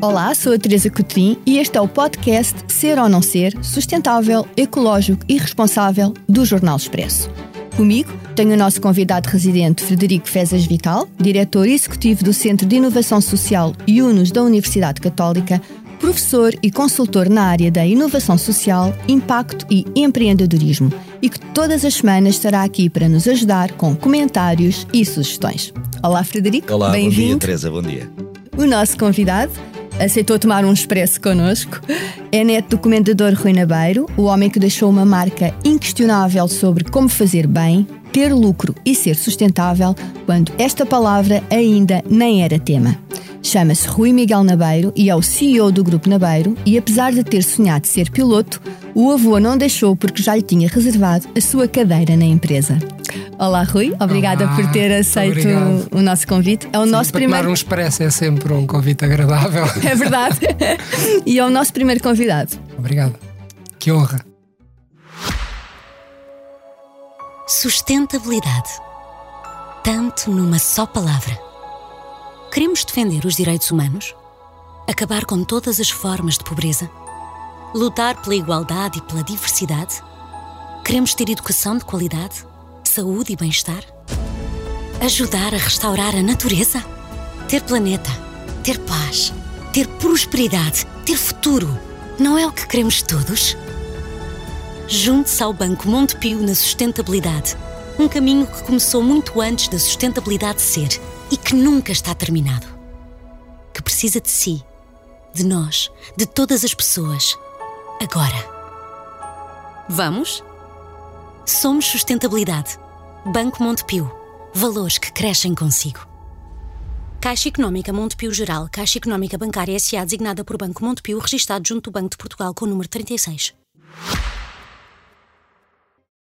Olá, sou a Teresa Cotrim e este é o podcast Ser ou Não Ser, sustentável, ecológico e responsável do Jornal Expresso. Comigo tenho o nosso convidado residente Frederico Fezas Vital, diretor executivo do Centro de Inovação Social UNUS da Universidade Católica, professor e consultor na área da inovação social, impacto e empreendedorismo, e que todas as semanas estará aqui para nos ajudar com comentários e sugestões. Olá, Frederico. Olá, bom dia. Teresa, bom dia. O nosso convidado aceitou tomar um expresso connosco. É neto do comendador Rui Nabeiro, o homem que deixou uma marca inquestionável sobre como fazer bem, ter lucro e ser sustentável, quando esta palavra ainda nem era tema. Chama-se Rui Miguel Nabeiro e é o CEO do Grupo Nabeiro e apesar de ter sonhado ser piloto, o avô não deixou porque já lhe tinha reservado a sua cadeira na empresa. Olá Rui, obrigada Olá, por ter aceito obrigado. o nosso convite. É o Sim, nosso para primeiro tomar um expresso é sempre um convite agradável. É verdade. e é o nosso primeiro convidado. Obrigado. Que honra. Sustentabilidade. Tanto numa só palavra. Queremos defender os direitos humanos? Acabar com todas as formas de pobreza? Lutar pela igualdade e pela diversidade? Queremos ter educação de qualidade? Saúde e bem-estar? Ajudar a restaurar a natureza? Ter planeta? Ter paz? Ter prosperidade? Ter futuro? Não é o que queremos todos? Junte-se ao Banco Montepio na sustentabilidade. Um caminho que começou muito antes da sustentabilidade ser e que nunca está terminado. Que precisa de si, de nós, de todas as pessoas. Agora. Vamos? Somos sustentabilidade. Banco Montepio. Valores que crescem consigo. Caixa Económica Montepio Geral, Caixa Económica Bancária S.A. designada por Banco Montepio, registado junto do Banco de Portugal com o número 36.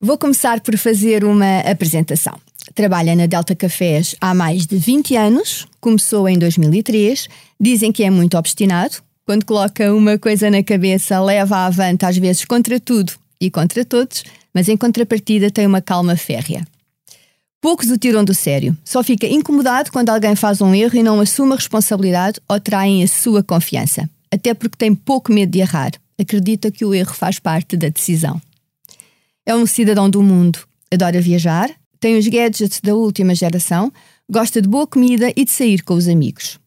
Vou começar por fazer uma apresentação. Trabalha na Delta Cafés há mais de 20 anos, começou em 2003. Dizem que é muito obstinado. Quando coloca uma coisa na cabeça, leva avante às vezes contra tudo e contra todos, mas em contrapartida tem uma calma férrea. Poucos o tiram do sério. Só fica incomodado quando alguém faz um erro e não assume a responsabilidade ou traem a sua confiança. Até porque tem pouco medo de errar. Acredita que o erro faz parte da decisão. É um cidadão do mundo. Adora viajar, tem os gadgets da última geração, gosta de boa comida e de sair com os amigos.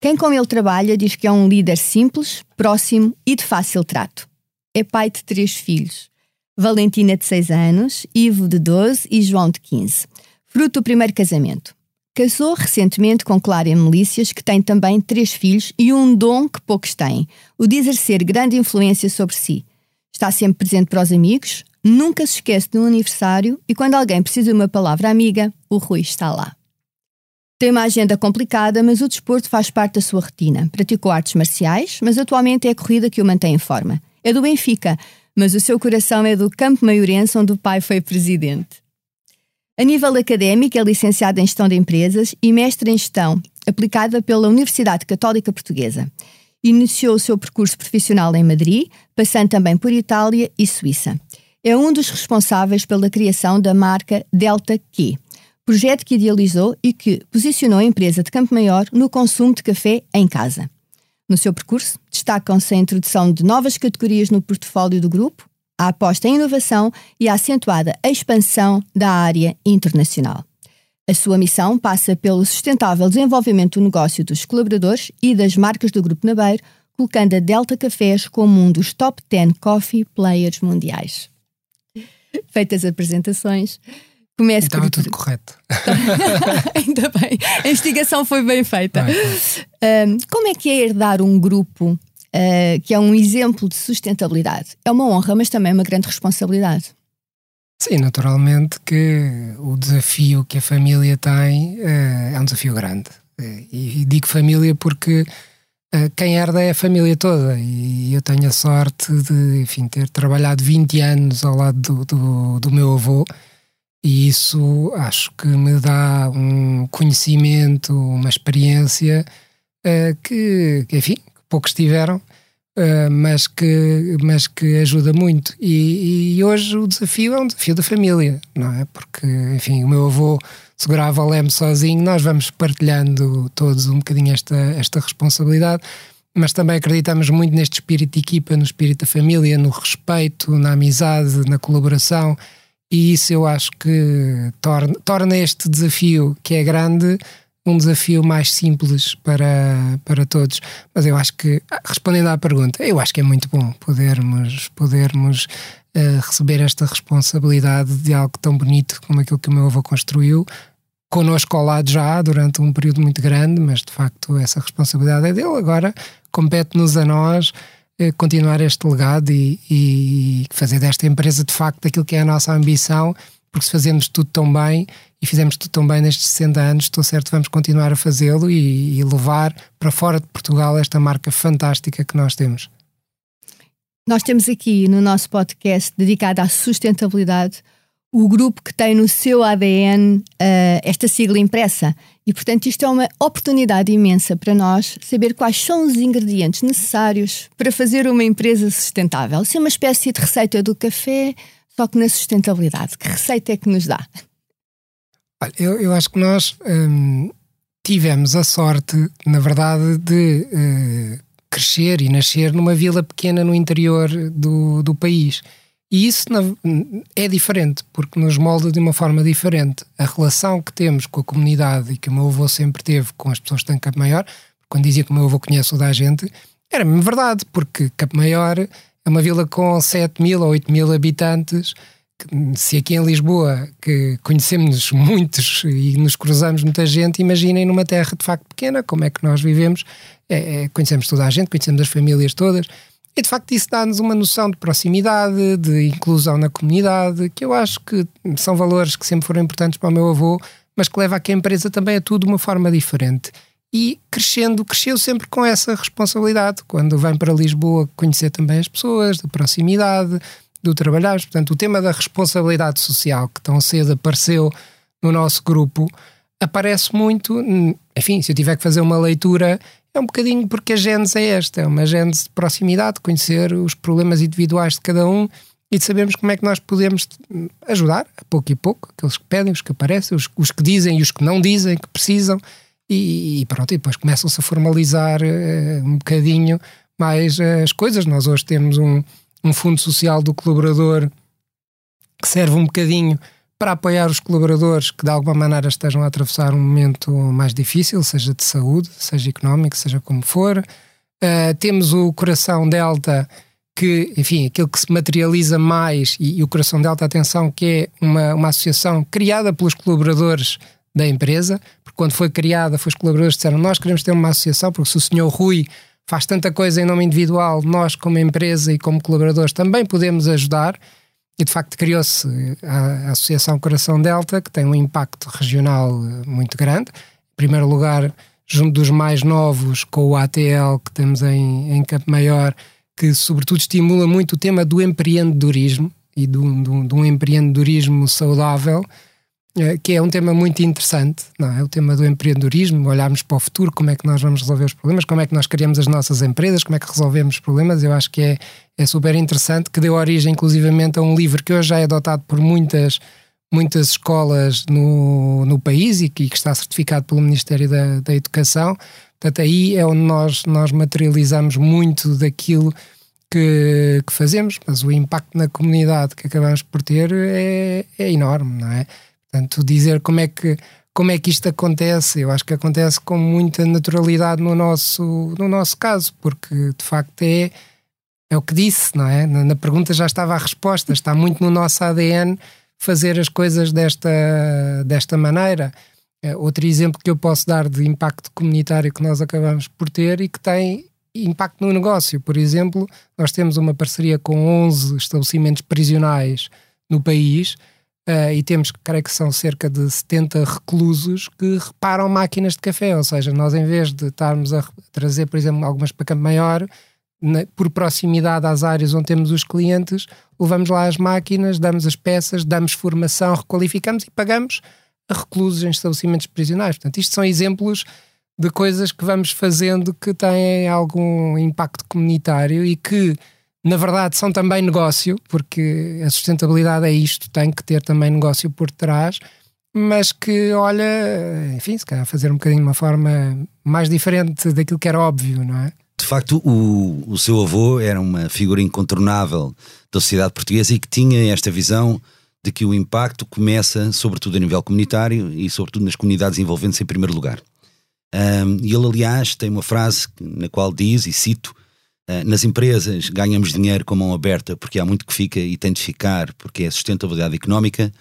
Quem com ele trabalha diz que é um líder simples, próximo e de fácil trato. É pai de três filhos. Valentina, de 6 anos, Ivo, de 12 e João, de 15. Fruto do primeiro casamento. Casou recentemente com Clária Melícias, que tem também três filhos e um dom que poucos têm: o de exercer grande influência sobre si. Está sempre presente para os amigos, nunca se esquece de um aniversário e quando alguém precisa de uma palavra amiga, o Rui está lá. Tem uma agenda complicada, mas o desporto faz parte da sua rotina. Praticou artes marciais, mas atualmente é a corrida que o mantém em forma. É do Benfica, mas o seu coração é do Campo Maiorense, onde o pai foi presidente. A nível académico, é licenciado em Gestão de Empresas e mestre em Gestão, aplicada pela Universidade Católica Portuguesa. Iniciou o seu percurso profissional em Madrid, passando também por Itália e Suíça. É um dos responsáveis pela criação da marca Delta Q, projeto que idealizou e que posicionou a empresa de Campo Maior no consumo de café em casa. No seu percurso, destacam-se a introdução de novas categorias no portfólio do grupo, a aposta em inovação e a acentuada expansão da área internacional. A sua missão passa pelo sustentável desenvolvimento do negócio dos colaboradores e das marcas do Grupo Nabeiro, colocando a Delta Cafés como um dos top 10 coffee players mundiais. Feitas as apresentações, começo Estava por... tudo correto. Ainda bem, a investigação foi bem feita. Vai, Um, como é que é herdar um grupo uh, que é um exemplo de sustentabilidade? É uma honra, mas também é uma grande responsabilidade. Sim, naturalmente que o desafio que a família tem eh, é um desafio grande. E digo família porque quem herda é a família toda. E eu tenho a sorte de enfim, ter trabalhado 20 anos ao lado do, do, do meu avô. E isso acho que me dá um conhecimento, uma experiência eh, que, enfim, poucos tiveram, eh, mas, que, mas que ajuda muito. E, e hoje o desafio é um desafio da família, não é? Porque, enfim, o meu avô segurava o leme sozinho, nós vamos partilhando todos um bocadinho esta, esta responsabilidade. mas também acreditamos muito neste espírito de equipa, no espírito da família, no respeito, na amizade, na colaboração. E isso eu acho que torna, torna este desafio, que é grande, um desafio mais simples para, para todos. Mas eu acho que, respondendo à pergunta, eu acho que é muito bom podermos, podermos uh, receber esta responsabilidade de algo tão bonito como aquilo que o meu avô construiu, connosco ao lado já durante um período muito grande, mas de facto essa responsabilidade é dele. Agora compete-nos a nós uh, continuar este legado e, e fazer desta empresa de facto aquilo que é a nossa ambição porque se fazemos tudo tão bem e fizemos tudo tão bem nestes 60 anos, estou certo vamos continuar a fazê-lo e, e, levar para fora de Portugal esta marca fantástica que nós temos. Nós temos aqui no nosso podcast dedicado à sustentabilidade o grupo que tem no seu ADN uh, esta sigla impressa. E, portanto, isto é uma oportunidade imensa para nós saber quais são os ingredientes necessários para fazer uma empresa sustentável. Ser é uma espécie de receita do café, só que na sustentabilidade. Que receita é que nos dá? Olha, eu, eu acho que nós hum, tivemos a sorte, na verdade, de uh, crescer e nascer numa vila pequena no interior do, do país. E isso é diferente, porque nos molda de uma forma diferente. A relação que temos com a comunidade e que o meu avô sempre teve com as pessoas que têm Campo Maior, quando dizia que o meu avô conhece toda a gente, era mesmo verdade, porque Campo Maior é uma vila com 7 mil ou 8 mil habitantes. Se aqui em Lisboa, que conhecemos muitos e nos cruzamos muita gente, imaginem numa terra de facto pequena, como é que nós vivemos. É, é, conhecemos toda a gente, conhecemos as famílias todas. E de facto isso dá-nos uma noção de proximidade, de inclusão na comunidade, que eu acho que são valores que sempre foram importantes para o meu avô, mas que leva a que a empresa também tudo de uma forma diferente e crescendo, cresceu sempre com essa responsabilidade. Quando vem para Lisboa, conhecer também as pessoas, da proximidade, do trabalhar. Portanto, o tema da responsabilidade social, que tão cedo apareceu no nosso grupo, aparece muito. Enfim, se eu tiver que fazer uma leitura, é um bocadinho porque a gênese é esta: é uma gênese de proximidade, conhecer os problemas individuais de cada um e de sabermos como é que nós podemos ajudar, a pouco e pouco, aqueles que pedem, os que aparecem, os, os que dizem e os que não dizem, que precisam e, e pronto, e depois começam-se a formalizar uh, um bocadinho mais uh, as coisas. Nós hoje temos um, um fundo social do colaborador que serve um bocadinho para apoiar os colaboradores que de alguma maneira estejam a atravessar um momento mais difícil, seja de saúde, seja económico, seja como for. Uh, temos o Coração Delta, que, enfim, aquilo que se materializa mais, e, e o Coração Delta, atenção, que é uma, uma associação criada pelos colaboradores da empresa, porque quando foi criada, foi os colaboradores que disseram nós queremos ter uma associação, porque se o senhor Rui faz tanta coisa em nome individual, nós como empresa e como colaboradores também podemos ajudar, e de facto criou-se a, Associação Coração Delta, que tem um impacto regional eh, muito grande, em primeiro lugar junto dos mais novos, com o ATL que temos em, em Campo Maior, que sobretudo estimula muito o tema do empreendedorismo e de um empreendedorismo saudável, é, que é um tema muito interessante, não é? O tema do empreendedorismo, olharmos para o futuro, como é que nós vamos resolver os problemas, como é que nós criamos as nossas empresas, como é que resolvemos os problemas. Eu acho que é, é super interessante, que deu origem, inclusivamente, a um livro que hoje já é adotado por muitas, muitas escolas no, no país e que, que está certificado pelo Ministério da, da Educação. Portanto, aí é onde nós, nós materializamos muito daquilo que, que fazemos, mas o impacto na comunidade que acabamos por ter é, é enorme, não é? Portanto, dizer como é que como é que isto acontece, eu acho que acontece com muita naturalidade no nosso, no nosso caso, porque de facto é, é o que disse, não é? Na, pergunta já estava a resposta, está muito no nosso ADN fazer as coisas desta, desta maneira. É, outro exemplo que eu posso dar de impacto comunitário que nós acabamos por ter e que tem impacto no negócio. Por exemplo, nós temos uma parceria com 11 estabelecimentos prisionais no país Uh, e temos, creio que são cerca de 70 reclusos que reparam máquinas de café, ou seja, nós em vez de estarmos a trazer, por exemplo, algumas para Campo Maior, na, por proximidade às áreas onde temos os clientes, levamos lá as máquinas, damos as peças, damos formação, requalificamos e pagamos a reclusos em estabelecimentos prisionais. Portanto, isto são exemplos de coisas que vamos fazendo que têm algum impacto comunitário e que na verdade são também negócio, porque a sustentabilidade é isto, tem que ter também negócio por trás, mas que, olha, enfim, se calhar fazer um bocadinho de uma forma mais diferente daquilo que era óbvio, não é? De facto, o, o seu avô era uma figura incontornável da sociedade portuguesa e que tinha esta visão de que o impacto começa, sobretudo a nível comunitário e, sobretudo, nas comunidades envolvendo-se em primeiro lugar. Um, e ele, aliás, tem uma frase na qual diz, e cito: uh, Nas empresas ganhamos dinheiro com mão aberta porque há muito que fica e tem de ficar porque é sustentabilidade económica,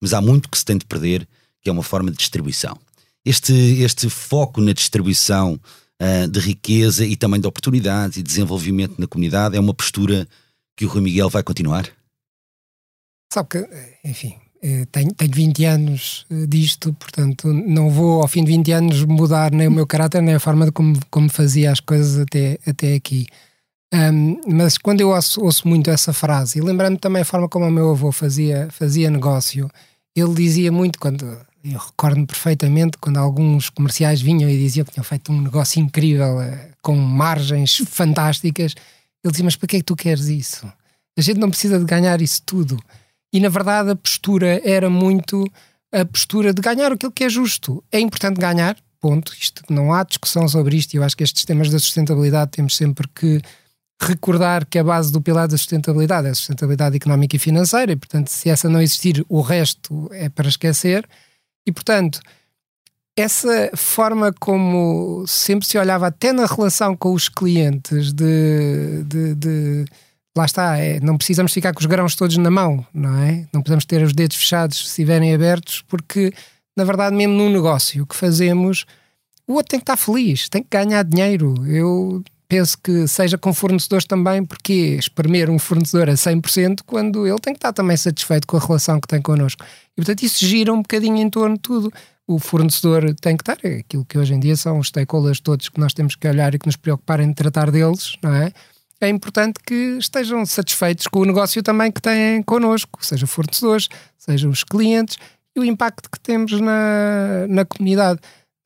mas há muito que se tem de perder, que é uma forma de distribuição. Este, este foco na distribuição uh, de riqueza e também de oportunidades e desenvolvimento na comunidade é uma postura que o Rui Miguel vai continuar? Sabe que, enfim, eh, tenho, tenho 20 anos eh, disto, portanto não vou ao fim de 20 anos mudar nem o meu caráter, nem a forma de como, como fazia as coisas até, até aqui. Um, mas quando eu ouço, ouço, muito essa frase, e lembrando também a forma como o meu avô fazia, fazia negócio, ele dizia muito, quando eu recordo-me perfeitamente, quando alguns comerciais vinham e diziam que tinham feito um negócio incrível, eh, com margens fantásticas, ele dizia: Mas para que é que tu queres isso? A gente não precisa de ganhar isso tudo. E na verdade a postura era muito a postura de ganhar aquilo que é justo. É importante ganhar, ponto. Isto, não há discussão sobre isto. Eu acho que estes temas da sustentabilidade temos sempre que recordar que a base do pilar da sustentabilidade é a sustentabilidade económica e financeira, e portanto, se essa não existir, o resto é para esquecer. E portanto, essa forma como sempre se olhava, até na relação com os clientes, de, de, de lá está, é, não precisamos ficar com os grãos todos na mão, não é? Não podemos ter os dedos fechados se estiverem abertos, porque na verdade, mesmo num negócio que fazemos, o outro tem que estar feliz, tem que ganhar dinheiro. Eu penso que seja com fornecedores também, porque espremer um fornecedor a 100% quando ele tem que estar também satisfeito com a relação que tem connosco. E portanto, isso gira um bocadinho em torno de tudo. O fornecedor tem que estar, é aquilo que hoje em dia são os stakeholders todos que nós temos que olhar e que nos preocupar em tratar deles, não é? é importante que estejam satisfeitos com o negócio também que têm connosco, seja fornecedores, sejam os clientes e o impacto que temos na, na comunidade.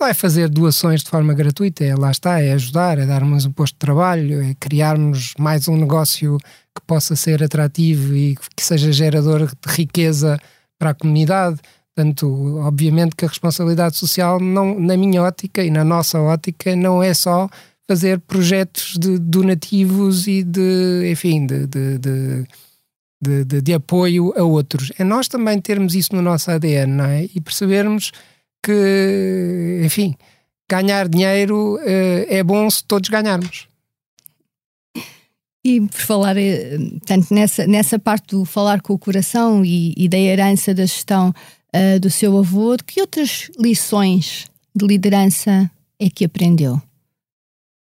É fazer doações de forma gratuita, é lá está, é ajudar, é darmos um posto de trabalho, é criarmos mais um negócio que possa ser atrativo e que seja gerador de riqueza para a comunidade. Portanto, obviamente que a responsabilidade social, não, na minha ótica e na nossa ótica, não é só fazer projetos de donativos e de, enfim, de, de, de, de, de apoio a outros. É nós também termos isso no nosso ADN, não é? E percebermos que, enfim, ganhar dinheiro uh, é bom se todos ganharmos. E por falar, eh, tanto nessa, nessa parte do falar com o coração e, e da herança da gestão uh, do seu avô, de que outras lições de liderança é que aprendeu?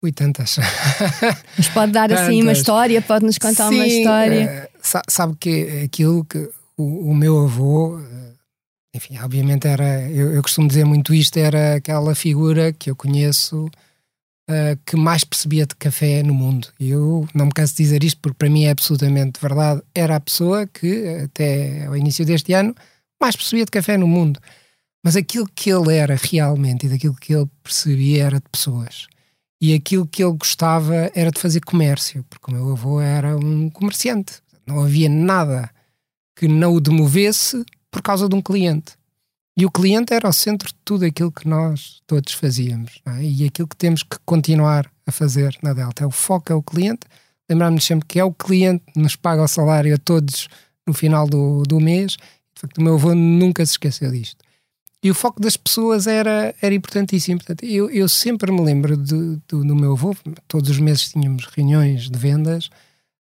Ui, tantas. Mas pode dar assim uma história, pode nos contar Sim, uma história. Uh, sabe que aquilo que o, o, meu avô, eh, enfim, obviamente era, eu, eu, costumo dizer muito isto, era aquela figura que eu conheço uh, que mais percebia de café no mundo. E eu não me canso de dizer isto porque para mim é absolutamente verdade. Era a pessoa que, até ao início deste ano, mais percebia de café no mundo. Mas aquilo que ele era realmente e daquilo que ele percebia era de pessoas e aquilo que ele gostava era de fazer comércio, porque o meu avô era um comerciante. Não havia nada que não o demovesse por causa de um cliente. E o cliente era o centro de tudo aquilo que nós todos fazíamos. É? E aquilo que temos que continuar a fazer na Delta. É o foco é o cliente. Lembrarmos sempre que é o cliente que nos paga o salário a todos no final do, do mês. De facto, o meu avô nunca se esqueceu disto. E o foco das pessoas era, era importantíssimo. Portanto, eu, eu sempre me lembro de, do, do meu avô, todos os meses tínhamos reuniões de vendas,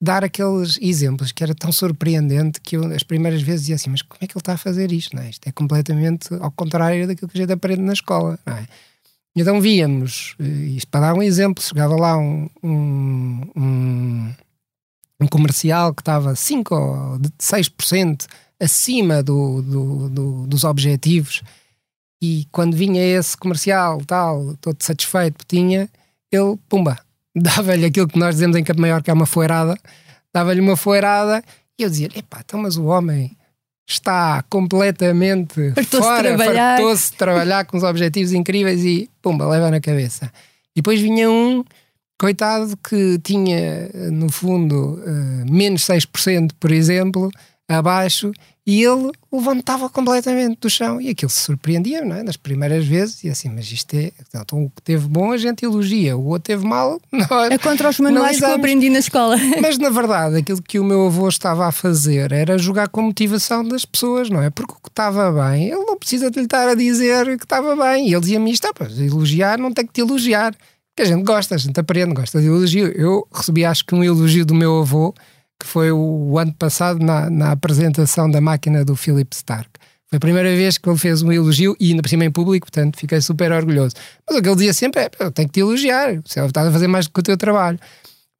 dar aqueles exemplos que era tão surpreendente que eu, as primeiras vezes, dizia assim: Mas como é que ele está a fazer isto? Não é? Isto é completamente ao contrário daquilo que a gente aprende na escola. Não é? Então víamos, eh, isto para dar um exemplo, chegava lá um, um, um, um comercial que estava 5 ou 6% acima do, do, do, dos objetivos e quando vinha esse comercial, tal, todo satisfeito, tinha, ele, pumba, dava-lhe aquilo que nós dizemos em Campo Maior, que é uma foeirada, dava-lhe uma foeirada, e eu dizia: epá, então, mas o homem está completamente fartou fora, fartou-se de trabalhar com os objetivos incríveis e, pumba, leva na cabeça. E depois vinha um, coitado, que tinha, no fundo, uh, menos 6%, por exemplo, abaixo e ele levantava completamente do chão e aquilo se surpreendia, não é? Nas primeiras vezes, e assim, mas isto é. Então, o que teve bom a gente elogia, o outro teve mal, nós. É contra os manuais que eu aprendi na escola. Mas na verdade, aquilo que o meu avô estava a fazer era jogar com a motivação das pessoas, não é? Porque o que estava bem, ele não precisa de lhe estar a dizer que estava bem. E ele dizia-me isto, ah, elogiar não tem que te elogiar. Que a gente gosta, a gente aprende, gosta de elogio. Eu recebi, acho que, um elogio do meu avô que foi o, ano passado na, na apresentação da máquina do Philip Stark. Foi a primeira vez que ele fez um elogio e ainda por cima em público, portanto fiquei super orgulhoso. Mas o que ele dizia sempre é: eu tenho que te elogiar, você está a fazer mais do que o teu trabalho.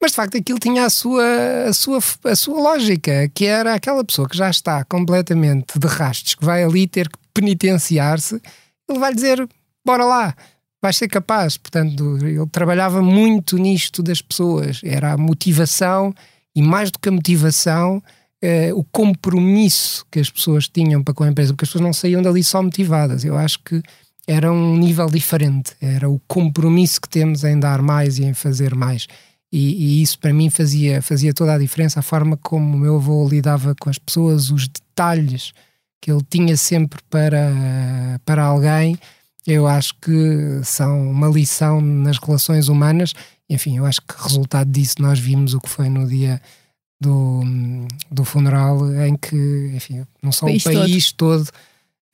Mas de facto aquilo tinha a sua, a, sua, a sua lógica, que era aquela pessoa que já está completamente de rastos, que vai ali ter que penitenciar-se, ele vai dizer: bora lá, vais ser capaz. Portanto, ele trabalhava muito nisto das pessoas, era a motivação e mais do que a motivação, eh, o compromisso que as pessoas tinham para com a empresa, porque as pessoas não saíam dali só motivadas. Eu acho que era um nível diferente, era o compromisso que temos em dar mais e em fazer mais. E, e, isso para mim fazia, fazia toda a diferença, a forma como o meu avô lidava com as pessoas, os detalhes que ele tinha sempre para, para alguém, eu acho que são uma lição nas relações humanas enfim, eu acho que resultado disso nós vimos o que foi no dia do, do funeral, em que, enfim, não só o país, o país todo, todo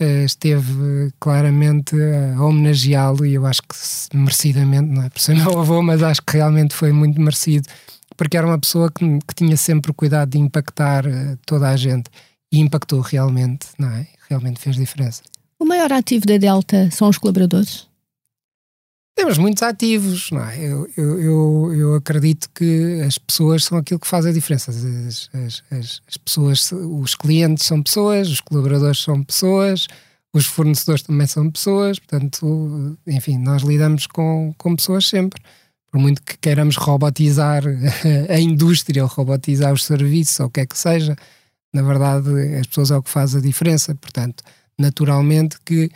uh, esteve claramente a homenageá-lo e eu acho que merecidamente, não é por ser meu avô, mas acho que realmente foi muito merecido, porque era uma pessoa que, que tinha sempre o cuidado de impactar uh, toda a gente e impactou realmente, não é? Realmente fez diferença. O maior ativo da Delta são os colaboradores? Temos muitos ativos, não é? Eu, eu, eu, eu, acredito que as pessoas são aquilo que faz a diferença. As, as, as, as, pessoas, os clientes são pessoas, os colaboradores são pessoas, os fornecedores também são pessoas, portanto, enfim, nós lidamos com, com pessoas sempre. Por muito que queiramos robotizar a indústria ou robotizar os serviços ou o que é que seja, na verdade, as pessoas é o que faz a diferença. Portanto, naturalmente que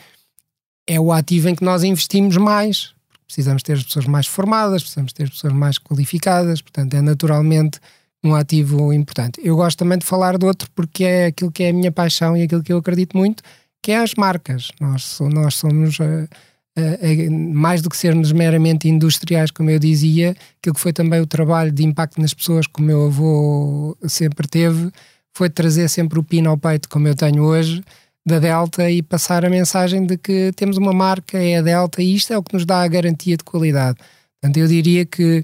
é o ativo em que nós investimos mais precisamos ter as pessoas mais formadas, precisamos ter as pessoas mais qualificadas, portanto é naturalmente um ativo importante. Eu gosto também de falar de outro porque é aquilo que é a minha paixão e aquilo que eu acredito muito, que é as marcas. Nós, nós somos, uh, uh, uh, mais do que sermos meramente industriais, como eu dizia, aquilo que foi também o trabalho de impacto nas pessoas que o meu avô sempre teve, foi trazer sempre o pino ao peito, como eu tenho hoje, da Delta e passar a mensagem de que temos uma marca, é a Delta, e isto é o que nos dá a garantia de qualidade. Portanto, eu diria que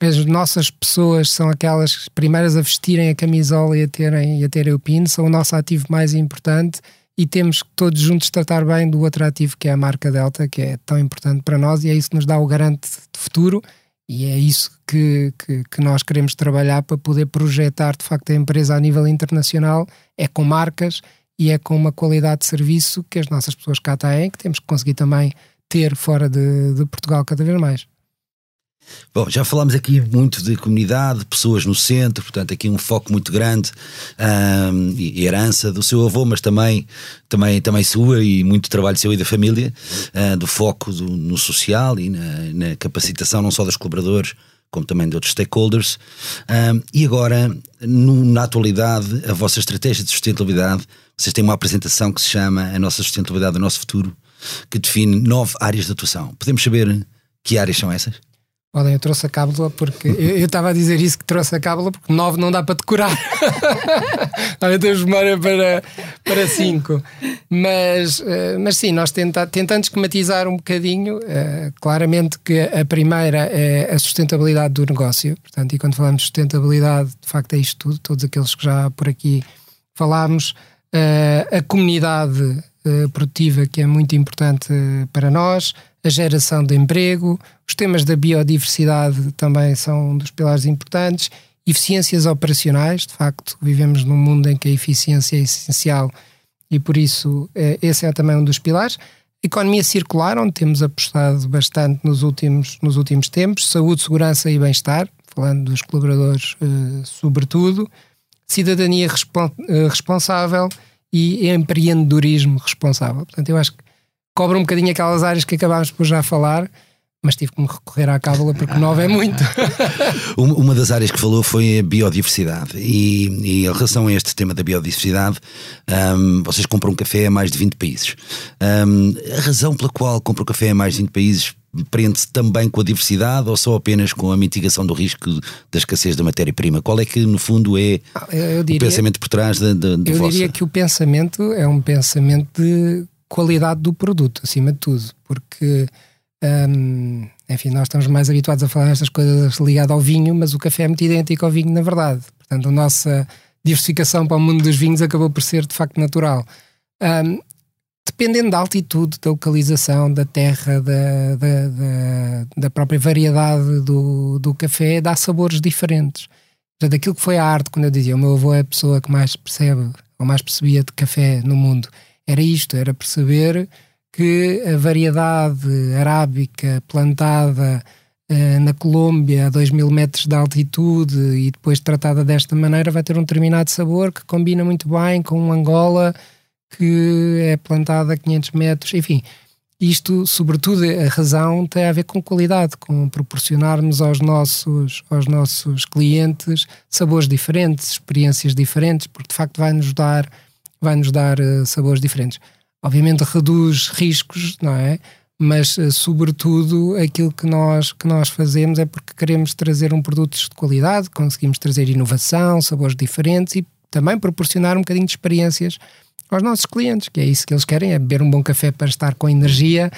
as nossas pessoas são aquelas primeiras a vestirem a camisola e a terem, e a terem o PIN, são o nosso ativo mais importante e temos que todos juntos tratar bem do outro ativo que é a marca Delta, que é tão importante para nós e é isso que nos dá o garante de futuro e é isso que, que, que, nós queremos trabalhar para poder projetar de facto a empresa a nível internacional, é com marcas e é com uma qualidade de serviço que as nossas pessoas cá têm, que temos que conseguir também ter fora de, de Portugal cada vez mais. Bom, já falámos aqui muito de comunidade, pessoas no centro, portanto, aqui um foco muito grande um, e herança do seu avô, mas também, também, também sua e muito trabalho seu e da família, uh, do foco do, no social e na, na, capacitação não só dos colaboradores, como também de outros stakeholders. Um, e agora, no, na atualidade, a vossa estratégia de sustentabilidade vocês têm uma apresentação que se chama A Nossa Sustentabilidade, o Nosso Futuro, que define nove áreas de atuação. Podemos saber que áreas são essas? Olha, eu trouxe a cábula porque eu estava a dizer isso que trouxe a cábula porque nove não dá para decorar. Olha, temos memória para, para cinco. Mas, eh, mas sim, nós tenta, tentando esquematizar um bocadinho, uh, claramente que a primeira é a sustentabilidade do negócio. Portanto, e quando falamos de sustentabilidade, de facto é isto tudo, todos aqueles que já por aqui falámos uh, a comunidade produtiva, que é muito importante para nós, a geração de emprego, os temas da biodiversidade também são um dos pilares importantes, eficiências operacionais, de facto, vivemos num mundo em que a eficiência é essencial e por isso esse é também um dos pilares. Economia circular, onde temos apostado bastante nos últimos, nos últimos tempos, saúde, segurança e bem-estar, falando dos colaboradores sobretudo, cidadania eh, responsável e empreendedorismo responsável. Portanto, eu acho que cobra um bocadinho aquelas áreas que acabámos por já falar, mas tive que me recorrer à cábula porque nove é muito. Uma das áreas que falou foi a biodiversidade e, e em relação a este tema da biodiversidade, um, vocês compram café a mais de 20 países. Um, a razão pela qual compram café a mais de 20 países prende-se também com a diversidade ou só apenas com a mitigação do risco da escassez da matéria-prima? Qual é que, no fundo, é ah, diria, o pensamento por trás da, da, Eu vossa... diria que o pensamento é um pensamento de qualidade do produto, acima de tudo, porque um, enfim, nós estamos mais habituados a falar estas coisas ligadas ao vinho, mas o café é muito idêntico ao vinho, na verdade. Portanto, a nossa diversificação para o mundo dos vinhos acabou por ser de facto natural. Um, dependendo da altitude, da localização, da terra, da, da, da, da, própria variedade do, do café, dá sabores diferentes. Portanto, aquilo que foi a arte, quando eu dizia o meu avô é a pessoa que mais percebe ou mais percebia de café no mundo, era isto, era perceber que a variedade arábica plantada uh, na Colômbia a 2 mil metros de altitude e depois tratada desta maneira vai ter um determinado sabor que combina muito bem com um Angola que é plantada a 500 metros, enfim. Isto, sobretudo, a razão tem a ver com qualidade, com proporcionarmos aos nossos, aos nossos clientes sabores diferentes, experiências diferentes, porque de facto vai-nos dar, vai -nos dar uh, sabores diferentes obviamente reduz riscos, não é? Mas, eh, sobretudo, aquilo que nós, que nós fazemos é porque queremos trazer um produto de qualidade, conseguimos trazer inovação, sabores diferentes e também proporcionar um bocadinho de experiências aos nossos clientes, que é isso que eles querem, é beber um bom café para estar com energia.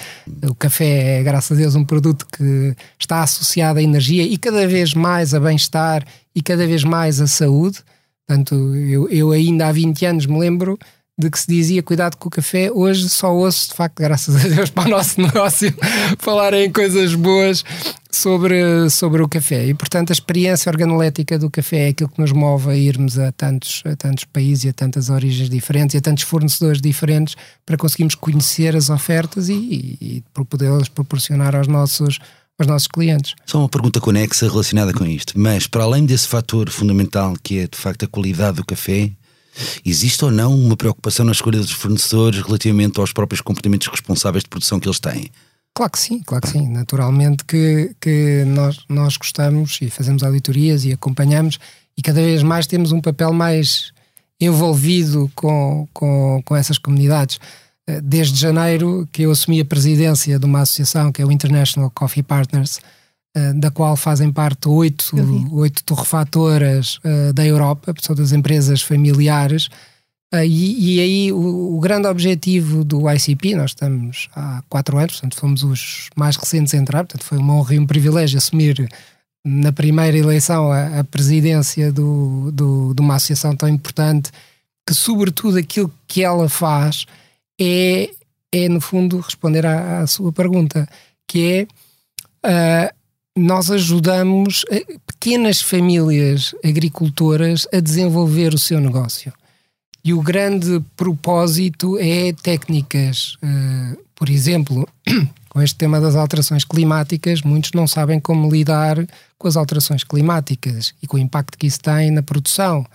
O café é, graças a Deus, um produto que está associado à energia e cada vez mais a bem-estar e cada vez mais a saúde. Portanto, eu, eu ainda há 20 anos me lembro de que se dizia cuidado com o café, hoje só ouço, de facto, graças a Deus, para o nosso negócio, falar em coisas boas sobre, sobre o café. E, portanto, a experiência organolética do café é aquilo que nos move a irmos a tantos, a tantos países e a tantas origens diferentes e a tantos fornecedores diferentes para conseguirmos conhecer as ofertas e, e, e poder-las proporcionar aos nossos aos nossos clientes. Só uma pergunta conexa relacionada com isto, mas para além desse fator fundamental que é de facto a qualidade do café, Existe ou não uma preocupação na escolha dos fornecedores relativamente aos próprios comportamentos responsáveis de produção que eles têm? Claro que sim, claro que sim. Naturalmente que, que nós, nós gostamos e fazemos auditorias e acompanhamos e cada vez mais temos um papel mais envolvido com, com, com essas comunidades. Eh, desde janeiro que eu assumi a presidência de uma associação que é o International Coffee Partners, eh, da qual fazem parte oito, oito torrefatoras uh, da Europa, são das empresas familiares. E, e, aí o, o, grande objetivo do ICP, nós estamos há quatro anos, portanto fomos os mais recentes a entrar, portanto foi uma honra e um privilégio assumir na primeira eleição a, a presidência do, do, de uma associação tão importante, que sobretudo aquilo que ela faz é, é no fundo responder à, à sua pergunta, que é uh, nós ajudamos pequenas famílias agricultoras a desenvolver o seu negócio. E o grande propósito é técnicas. Uh, por exemplo, com este tema das alterações climáticas, muitos não sabem como lidar com as alterações climáticas e com o impacto que isso tem na produção.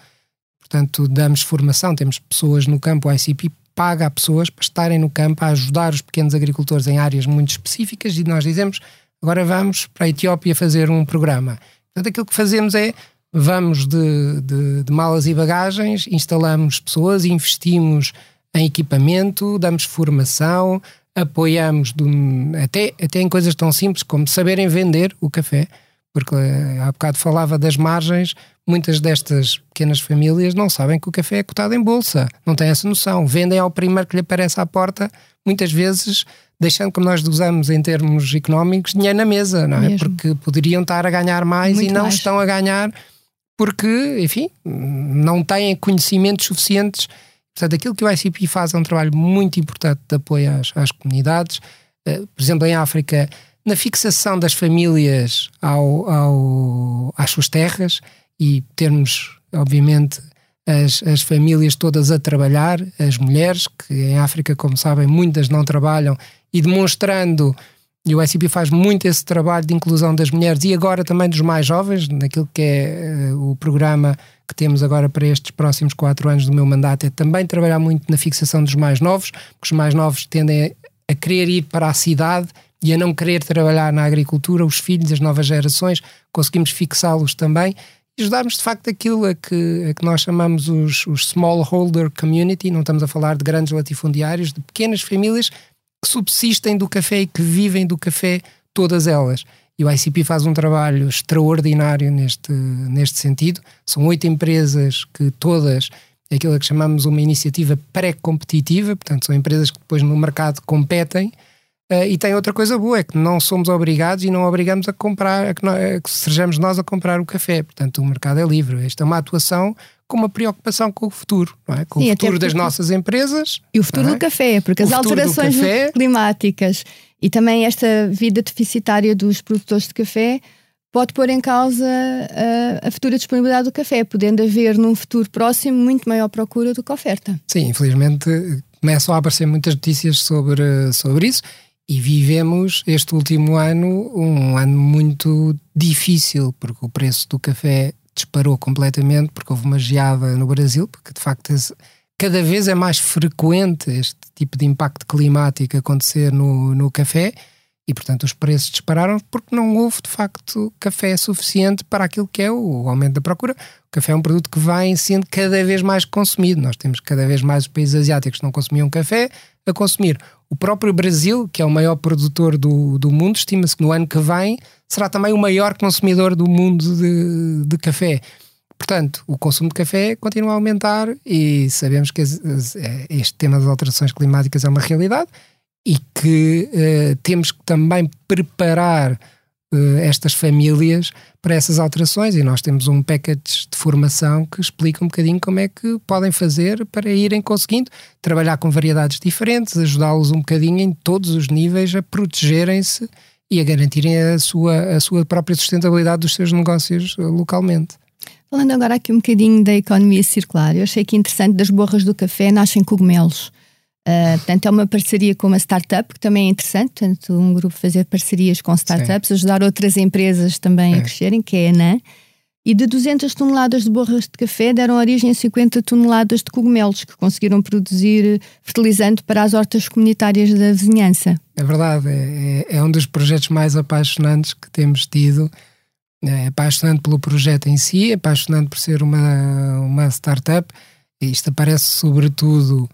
Portanto, damos formação, temos pessoas no campo, ICP paga a pessoas para estarem no campo a ajudar os pequenos agricultores em áreas muito específicas e nós dizemos agora vamos para a Etiópia fazer um programa. Portanto, aquilo que fazemos é vamos de, de, de malas e bagagens, instalamos pessoas, investimos em equipamento, damos formação, apoiamos até, até em coisas tão simples como saberem vender o café, porque eh, há bocado falava das margens, muitas destas pequenas famílias não sabem que o café é cotado em bolsa, não têm essa noção, vendem ao primeiro que lhe aparece à porta, muitas vezes deixando, como nós usamos em termos económicos, dinheiro na mesa, não é? Mesmo. Porque poderiam estar a ganhar mais Muito e não mais. estão a ganhar porque, enfim, não têm conhecimentos suficientes. Portanto, aquilo que o ICP faz é um trabalho muito importante de apoio às, às comunidades. Uh, por exemplo, em África, na fixação das famílias ao, ao, às suas terras e termos, obviamente, as, as famílias todas a trabalhar, as mulheres, que em África, como sabem, muitas não trabalham e demonstrando, e o ICP faz muito esse trabalho de inclusão das mulheres e agora também dos mais jovens, naquilo que é uh, o programa que temos agora para estes próximos quatro anos do meu mandato, é também trabalhar muito na fixação dos mais novos, porque os mais novos tendem a, a querer ir para a cidade e a não querer trabalhar na agricultura, os filhos, as novas gerações, conseguimos fixá-los também e ajudarmos de facto aquilo a que, a que nós chamamos os, os smallholder community, não estamos a falar de grandes latifundiários, de pequenas famílias que subsistem do café e que vivem do café, todas elas. E o ICP faz um trabalho extraordinário neste, neste sentido. São oito empresas que todas é aquilo que chamamos uma iniciativa pré-competitiva, portanto, são empresas que depois no mercado competem. Uh, e tem outra coisa boa, é que não somos obrigados e não obrigamos a comprar, a que, nós, a que sejamos nós a comprar o café. Portanto, o mercado é livre. Esta é uma atuação com uma preocupação com o futuro, é? com Sim, o futuro das nossas empresas. E o futuro é? do café, porque o as alterações climáticas e também esta vida deficitária dos produtores de café pode pôr em causa a, a, futura disponibilidade do café, podendo haver num futuro próximo muito maior procura do que oferta. Sim, infelizmente começam a aparecer muitas notícias sobre, sobre isso e vivemos este último ano um ano muito difícil, porque o preço do café disparou completamente, porque houve uma geada no Brasil, porque de facto cada vez é mais frequente este tipo de impacto climático acontecer no, no café e, portanto, os preços dispararam porque não houve, de facto, café suficiente para aquilo que é o aumento da procura. O café é um produto que vai sendo cada vez mais consumido. Nós temos cada vez mais países asiáticos que não consumiam café a consumir. O próprio Brasil, que é o maior produtor do, do mundo, estima-se que no ano que vem será também o maior consumidor do mundo de, de café. Portanto, o consumo de café continua a aumentar e sabemos que este tema das alterações climáticas é uma realidade e que uh, temos que também preparar estas famílias para essas alterações e nós temos um package de formação que explica um bocadinho como é que podem fazer para irem conseguindo trabalhar com variedades diferentes, ajudá-los um bocadinho em todos os níveis a protegerem-se e a garantirem a sua, a sua própria sustentabilidade dos seus negócios uh, localmente. Falando agora aqui um bocadinho da economia circular, eu achei que interessante das borras do café nascem cogumelos. Uh, portanto, é uma parceria com uma startup, que também é interessante. Portanto, um grupo fazer parcerias com startups, Sim. ajudar outras empresas também é. a crescerem, que é a ANAN. E de 200 toneladas de borras de café deram origem a 50 toneladas de cogumelos que conseguiram produzir fertilizante para as hortas comunitárias da vizinhança. É verdade, é, é, é um dos projetos mais apaixonantes que temos tido. É apaixonante pelo projeto em si, é apaixonante por ser uma, uma startup. Isto aparece sobretudo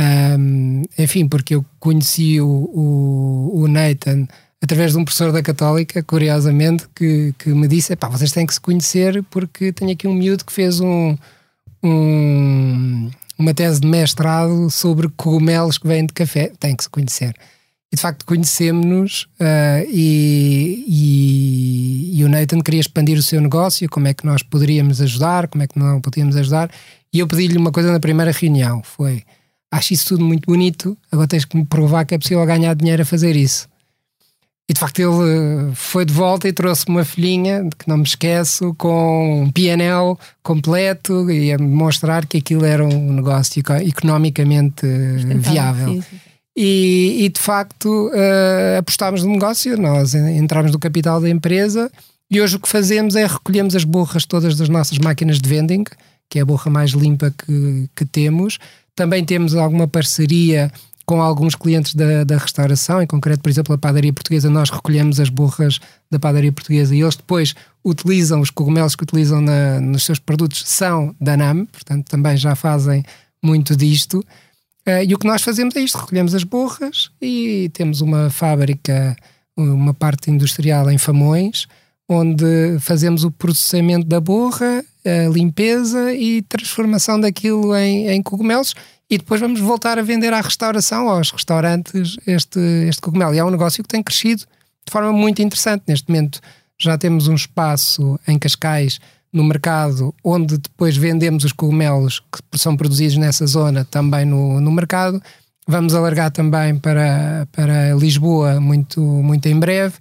um, enfim, porque eu conheci o, o, o, Nathan através de um professor da Católica, curiosamente, que, que me disse: pá, vocês têm que se conhecer porque tenho aqui um miúdo que fez um, um, uma tese de mestrado sobre cogumelos que vêm de café, tem que se conhecer. E de facto conhecemos-nos uh, e, e, e, o Nathan queria expandir o seu negócio, como é que nós poderíamos ajudar, como é que não podíamos ajudar. E eu pedi-lhe uma coisa na primeira reunião: foi acho isso tudo muito bonito, agora tens que me provar que é possível ganhar dinheiro a fazer isso. E de facto ele eh, foi de volta e trouxe uma folhinha, que não me esqueço, com um PNL completo e a mostrar que aquilo era um negócio economicamente eh, viável. E, e, de facto uh, apostámos no negócio, nós entramos no capital da empresa e hoje o que fazemos é recolhemos as borras todas das nossas máquinas de vending, que é a borra mais limpa que, que temos, também temos alguma parceria com alguns clientes da, da restauração, em concreto, por exemplo, a padaria portuguesa, nós recolhemos as borras da padaria portuguesa e eles depois utilizam, os cogumelos que utilizam na, nos seus produtos são da NAM, portanto também já fazem muito disto. Uh, e o que nós fazemos é isto: recolhemos as borras e temos uma fábrica, uma parte industrial em Famões, onde fazemos o processamento da borra, limpeza e transformação daquilo em, em cogumelos e depois vamos voltar a vender à restauração, aos restaurantes, este, este cogumelo. E é um negócio que tem crescido de forma muito interessante. Neste momento já temos um espaço em Cascais no mercado onde depois vendemos os cogumelos que são produzidos nessa zona também no, no mercado. Vamos alargar também para, para Lisboa muito, muito em breve.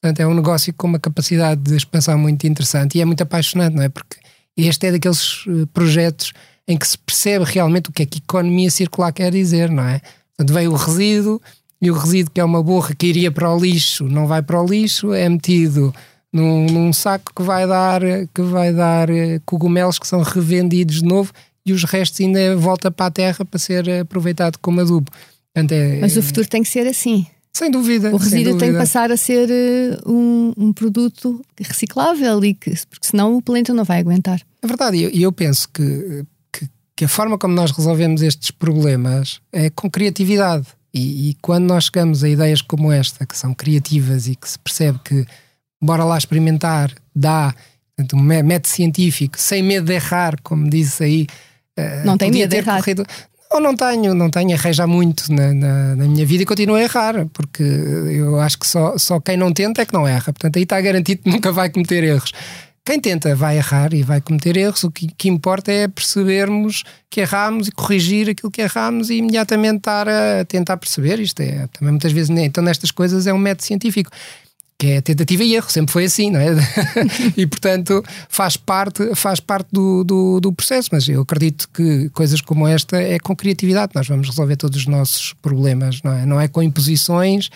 Portanto, é um negócio com uma capacidade de expansão muito interessante e é muito apaixonante, não é? Porque este é daqueles eh, projetos em que se percebe realmente o que é que economia circular quer dizer, não é? Portanto, veio o resíduo e o resíduo que é uma borra que iria para o lixo não vai para o lixo, é metido num, num saco que vai dar que vai dar eh, cogumelos que são revendidos de novo e os restos ainda volta para a terra para ser aproveitado como adubo. Portanto, é, Mas o futuro tem que ser assim. Sem dúvida. O resíduo sem tem que dúvida. passar a ser uh, um, um produto reciclável e que, porque senão o planeta não vai aguentar. É verdade, e eu, eu penso que, que, que a forma como nós resolvemos estes problemas é com criatividade. E, e quando nós chegamos a ideias como esta, que são criativas e que se percebe que bora lá experimentar, dá, portanto, um mé- método científico, sem medo de errar, como disse aí. eh, Não tem medo de errar. corrido- Não, não tenho, não tenho, errei já muito na, na, na minha vida e continuo a errar, porque eu acho que só, só quem não tenta é que não erra. Portanto, aí está garantido que nunca vai cometer erros. Quem tenta vai errar e vai cometer erros. O que, que importa é percebermos que erramos e corrigir aquilo que erramos e imediatamente estar a tentar perceber. Isto é também muitas vezes, então nestas coisas é um método científico que é tentativa e erro, sempre foi assim, não é? e portanto faz parte, faz parte do, do, do processo, mas eu acredito que coisas como esta é com criatividade, nós vamos resolver todos os nossos problemas, não é? Não é com imposições,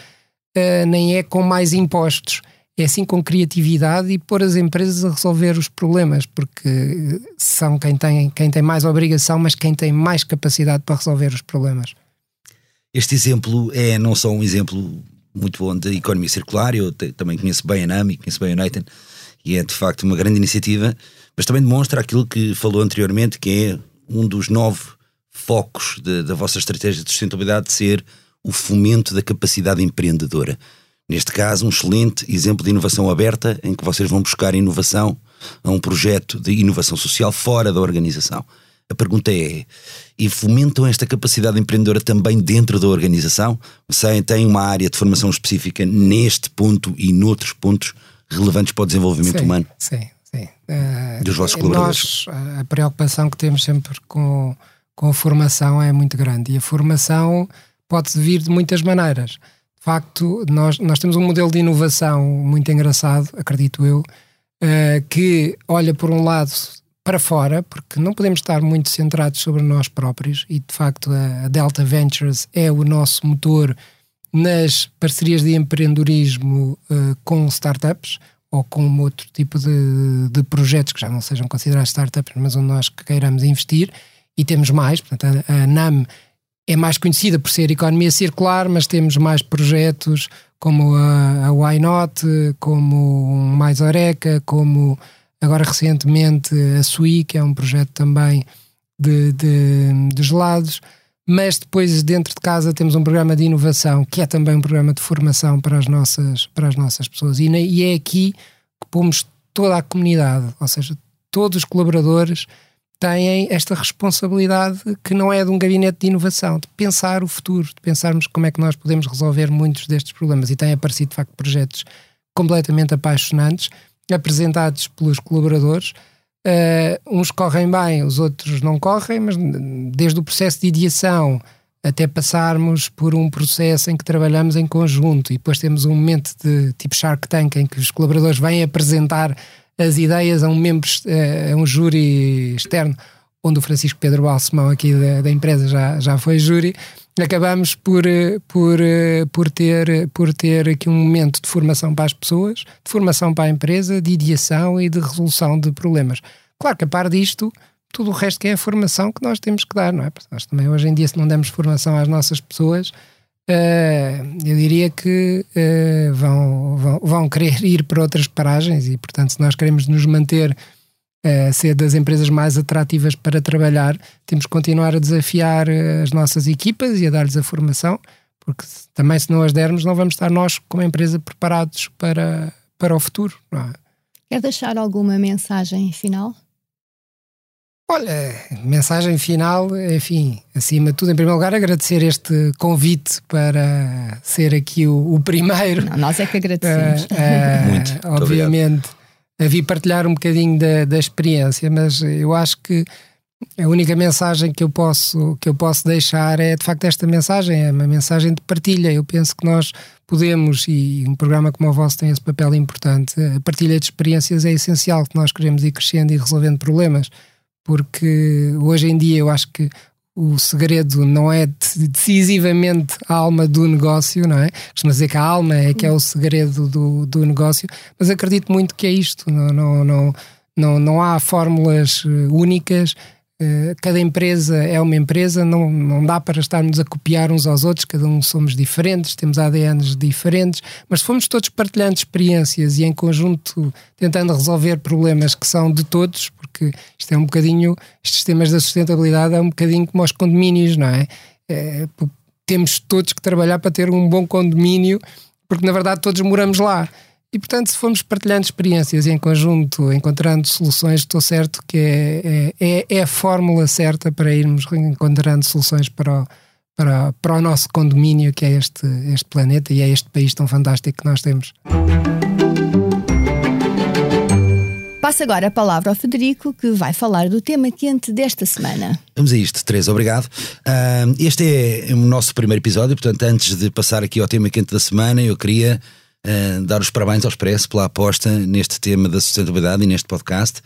eh, nem é com mais impostos, é sim com criatividade e pôr as empresas a resolver os problemas, porque são quem tem, quem tem mais obrigação, mas quem tem mais capacidade para resolver os problemas. Este exemplo é não só um exemplo muito bom de economia circular, eu te- também conheço bem a NAMI, conheço bem o Nathan, e é de facto uma grande iniciativa, mas também demonstra aquilo que falou anteriormente, que é um dos nove focos de- da vossa estratégia de sustentabilidade de ser o fomento da capacidade empreendedora. Neste caso, um excelente exemplo de inovação aberta, em que vocês vão buscar inovação a um projeto de inovação social fora da organização. A pergunta é: e fomentam esta capacidade empreendedora também dentro da organização? Tem uma área de formação específica neste ponto e noutros pontos relevantes para o desenvolvimento sim, humano Sim, sim. Eh, dos vossos colaboradores? Nós, a preocupação que temos sempre com, com a formação é muito grande e a formação pode vir de muitas maneiras. De facto, nós, nós temos um modelo de inovação muito engraçado, acredito eu, eh, que olha por um lado para fora, porque não podemos estar muito centrados sobre nós próprios e de facto a, Delta Ventures é o nosso motor nas parcerias de empreendedorismo eh, com startups ou com outro tipo de, de projetos que já não sejam considerados startups, mas onde nós queiramos investir. E temos mais, portanto a, a NAM é mais conhecida por ser economia circular, mas temos mais projetos como a, a Why Not, como Mais Oreca, como agora recentemente a Sui, que é um projeto também de, de, de gelados. Mas depois, dentro de casa, temos um programa de inovação, que é também um programa de formação para as nossas, para as nossas pessoas. E, e é aqui que pomos toda a comunidade, ou seja, todos os colaboradores têm esta responsabilidade que não é de um gabinete de inovação, de pensar o futuro, de pensarmos como é que nós podemos resolver muitos destes problemas. E têm aparecido, de facto, projetos completamente apaixonantes, apresentados pelos colaboradores. Uh, uns correm bem, os outros não correm, mas desde o processo de ideação até passarmos por um processo em que trabalhamos em conjunto e depois temos um momento de tipo Shark Tank em que os colaboradores vêm apresentar as ideias a um membro, eh, a um júri externo, onde o Francisco Pedro Balsemão aqui da, da empresa já, já foi júri, acabamos por, eh, por, eh, por, ter, por ter aqui um momento de formação para as pessoas, de formação para a empresa, de ideação e de resolução de problemas. Claro que a par disto, tudo o resto que é a formação que nós temos que dar, não é? Porque nós também hoje em dia, se não demos formação às nossas pessoas, eh, eu diria que eh, vão, vão, vão querer ir para outras paragens e, portanto, se nós queremos nos manter a ser das empresas mais atrativas para trabalhar, temos que continuar a desafiar eh, as nossas equipas e a dar-lhes a formação, porque também se não as dermos, não vamos estar nós, como empresa, preparados para, para o futuro. Não é? Quer deixar alguma mensagem final? Olha, mensagem final, enfim, acima de tudo, em primeiro lugar, agradecer este convite para ser aqui o, o primeiro. Não, nós é que agradecemos. Ah, Muito, muito obviamente, a vir partilhar um bocadinho da, da experiência, mas eu acho que a única mensagem que eu posso que eu posso deixar é de facto esta mensagem, é uma mensagem de partilha. Eu penso que nós podemos e um programa como o vosso tem esse papel importante. A partilha de experiências é essencial que nós queremos ir crescendo e resolvendo problemas, porque hoje em dia eu acho que o segredo não é de- decisivamente a alma do negócio, não é? Costuma dizer que a alma é que é o segredo do, do negócio, mas acredito muito que é isto. Não, não, não, não, não há fórmulas eh, únicas. Uh, cada empresa é uma empresa, não, não dá para estarmos a copiar uns aos outros, cada um somos diferentes, temos ADNs diferentes, mas se formos todos partilhando experiências e em conjunto tentando resolver problemas que são de todos, porque isto é um bocadinho, estes temas da sustentabilidade é um bocadinho como os condomínios, não é? é temos todos que trabalhar para ter um bom condomínio, porque na verdade todos moramos lá. E, portanto, se formos partilhando experiências em conjunto, encontrando soluções, estou certo que é, é, é a fórmula certa para irmos encontrando soluções para o, para, para o nosso condomínio, que é este, este planeta e é este país tão fantástico que nós temos. Passo agora a palavra ao Federico, que vai falar do tema quente desta semana. Vamos a isto, Teresa, obrigado. Uh, este é o nosso primeiro episódio, portanto, antes de passar aqui ao tema quente da semana, eu queria uh, dar os parabéns ao Expresso pela aposta neste tema da sustentabilidade e neste podcast.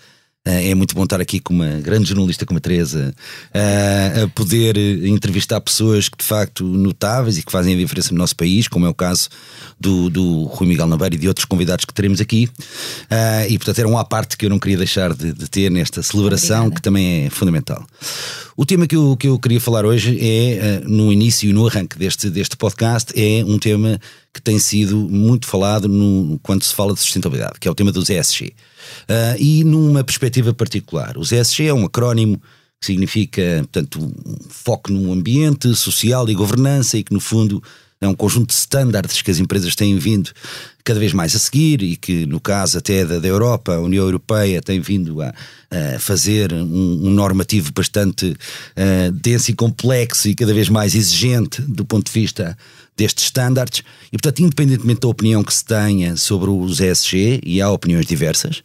Uh, é muito bom estar aqui com uma grande jornalista como a Teresa uh, a poder entrevistar pessoas que de facto notáveis e que fazem a diferença no nosso país, como é o caso do, do Rui Miguel Naveiro e de outros convidados que teremos aqui. E portanto era um à parte que eu não queria deixar de, de ter nesta celebração, Obrigada. que também é fundamental. O tema que eu, que eu queria falar hoje é, no início e no arranque deste, deste podcast, é um tema que tem sido muito falado no, quando se fala de sustentabilidade, que é o tema dos ESG. Uh, e numa perspectiva particular. O ESG é um acrónimo que significa, portanto, um foco no ambiente social e governança e que, no fundo, é um conjunto de estándares que as empresas têm vindo cada vez mais a seguir e que, no caso até da, da Europa, a União Europeia tem vindo a, a fazer um, um, normativo bastante uh, denso e complexo e cada vez mais exigente do ponto de vista destes estándares. E, portanto, independentemente da opinião que se tenha sobre os ESG, e há opiniões diversas,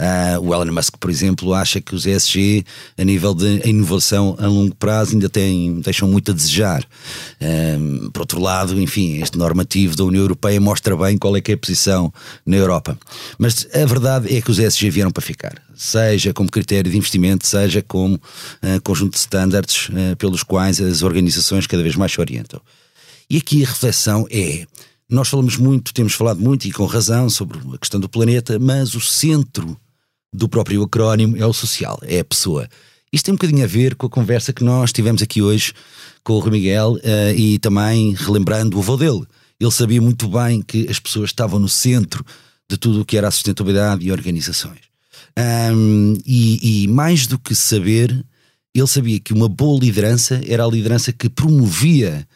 Uh, o Elon Musk, por exemplo, acha que os ESG, a nível de inovação a longo prazo, ainda têm, deixam muito a desejar. Uh, por outro lado, enfim, este normativo da União Europeia mostra bem qual é que é a posição na Europa. Mas a verdade é que os ESG vieram para ficar, seja como critério de investimento, seja como uh, conjunto de estándares pelos quais as organizações cada vez mais se orientam. E aqui a reflexão é. Nós falamos muito, temos falado muito e com razão sobre a questão do planeta, mas o centro do próprio acrónimo é o social, é a pessoa. Isto tem um bocadinho a ver com a conversa que nós tivemos aqui hoje com o Rui Miguel uh, e também relembrando o avô dele. Ele sabia muito bem que as pessoas estavam no centro de tudo o que era a sustentabilidade e organizações. Um, e, e mais do que saber, ele sabia que uma boa liderança era a liderança que promovia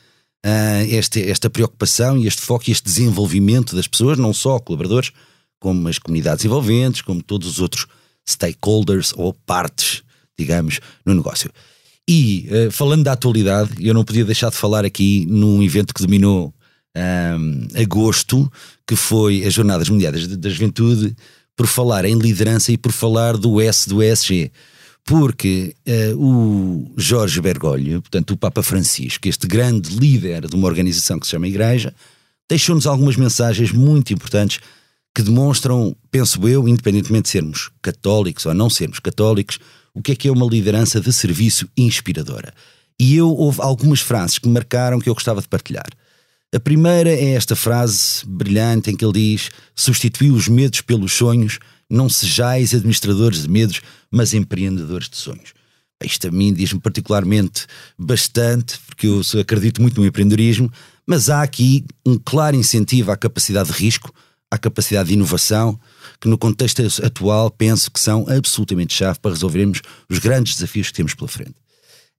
uh, este, esta preocupação e este foco e este desenvolvimento das pessoas, não só colaboradores, como as comunidades envolventes, como todos os outros stakeholders ou partes, digamos, no negócio. E uh, falando da atualidade, eu não podia deixar de falar aqui num evento que dominou um, agosto, que foi as Jornadas Mundiais da Juventude, por falar em liderança e por falar do S do ESG. Porque uh, o Jorge Bergoglio, portanto o Papa Francisco, este grande líder de uma organização que se chama Igreja, deixou-nos algumas mensagens muito importantes que demonstram, penso eu, independentemente de sermos católicos ou não sermos católicos, o que é que é uma liderança de serviço inspiradora. E eu houve algumas frases que me marcaram que eu gostava de partilhar. A primeira é esta frase brilhante em que ele diz: substituiu os medos pelos sonhos, não sejais administradores de medos, mas empreendedores de sonhos. Isto a mim diz-me particularmente bastante, porque eu acredito muito no empreendedorismo, mas há aqui um claro incentivo à capacidade de risco, à capacidade de inovação, que no contexto atual penso que são absolutamente chave para resolvermos os grandes desafios que temos pela frente.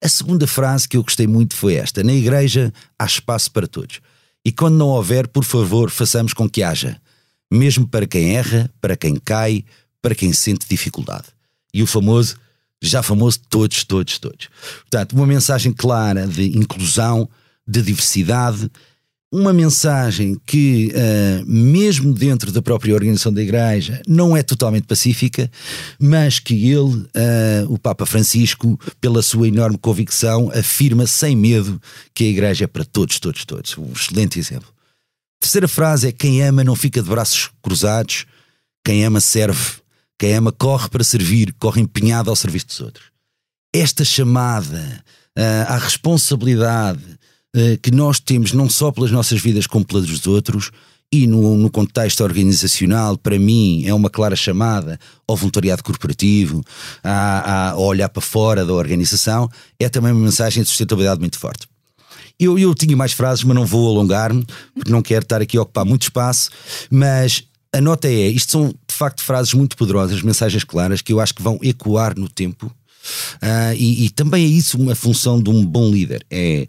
A segunda frase que eu gostei muito foi esta: Na igreja há espaço para todos. E quando não houver, por favor, façamos com que haja, mesmo para quem erra, para quem cai, para quem sente dificuldade. E o famoso, já famoso, todos, todos, todos. Portanto, uma mensagem clara de inclusão, de diversidade uma mensagem que, uh, mesmo dentro da própria organização da Igreja, não é totalmente pacífica, mas que ele, uh, o Papa Francisco, pela sua enorme convicção, afirma sem medo que a Igreja é para todos, todos, todos. Um excelente exemplo. terceira frase é: quem ama não fica de braços cruzados, quem ama serve, quem ama corre para servir, corre empenhado ao serviço dos outros. Esta chamada uh, à responsabilidade eh, que nós temos não só pelas nossas vidas como pelas dos outros, e no, no, contexto organizacional, para mim, é uma clara chamada ao voluntariado corporativo, a, a, olhar para fora da organização, é também uma mensagem de sustentabilidade muito forte. Eu, eu tinha mais frases, mas não vou alongar-me, porque não quero estar aqui a ocupar muito espaço, mas a nota é: isto são de facto frases muito poderosas, mensagens claras que eu acho que vão ecoar no tempo. Uh, e, e também é isso uma função de um bom líder: é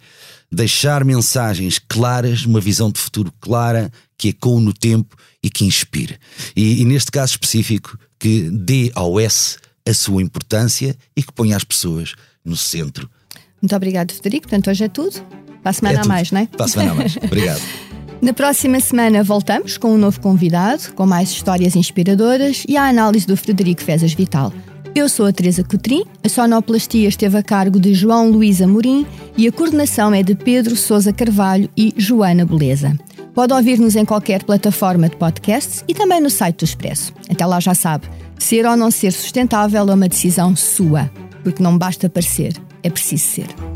deixar mensagens claras, uma visão de futuro clara, que ecoe no tempo e que inspire. E, e, neste caso específico, que dê ao S a sua importância e que ponha as pessoas no centro. Muito obrigado, Federico. Portanto, hoje é tudo. Para a semana é a mais, não é? Para a semana a mais. Obrigado. Na próxima semana voltamos com um novo convidado, com mais histórias inspiradoras e a análise do Frederico Fezas Vital. Eu sou a Teresa Cotrim, a sonoplastia esteve a cargo de João Luís Amorim e a coordenação é de Pedro Sousa Carvalho e Joana Beleza. Pode ouvir-nos em qualquer plataforma de podcasts e também no site do Expresso. Até lá já sabe, ser ou não ser sustentável é uma decisão sua, porque não basta parecer, é preciso ser.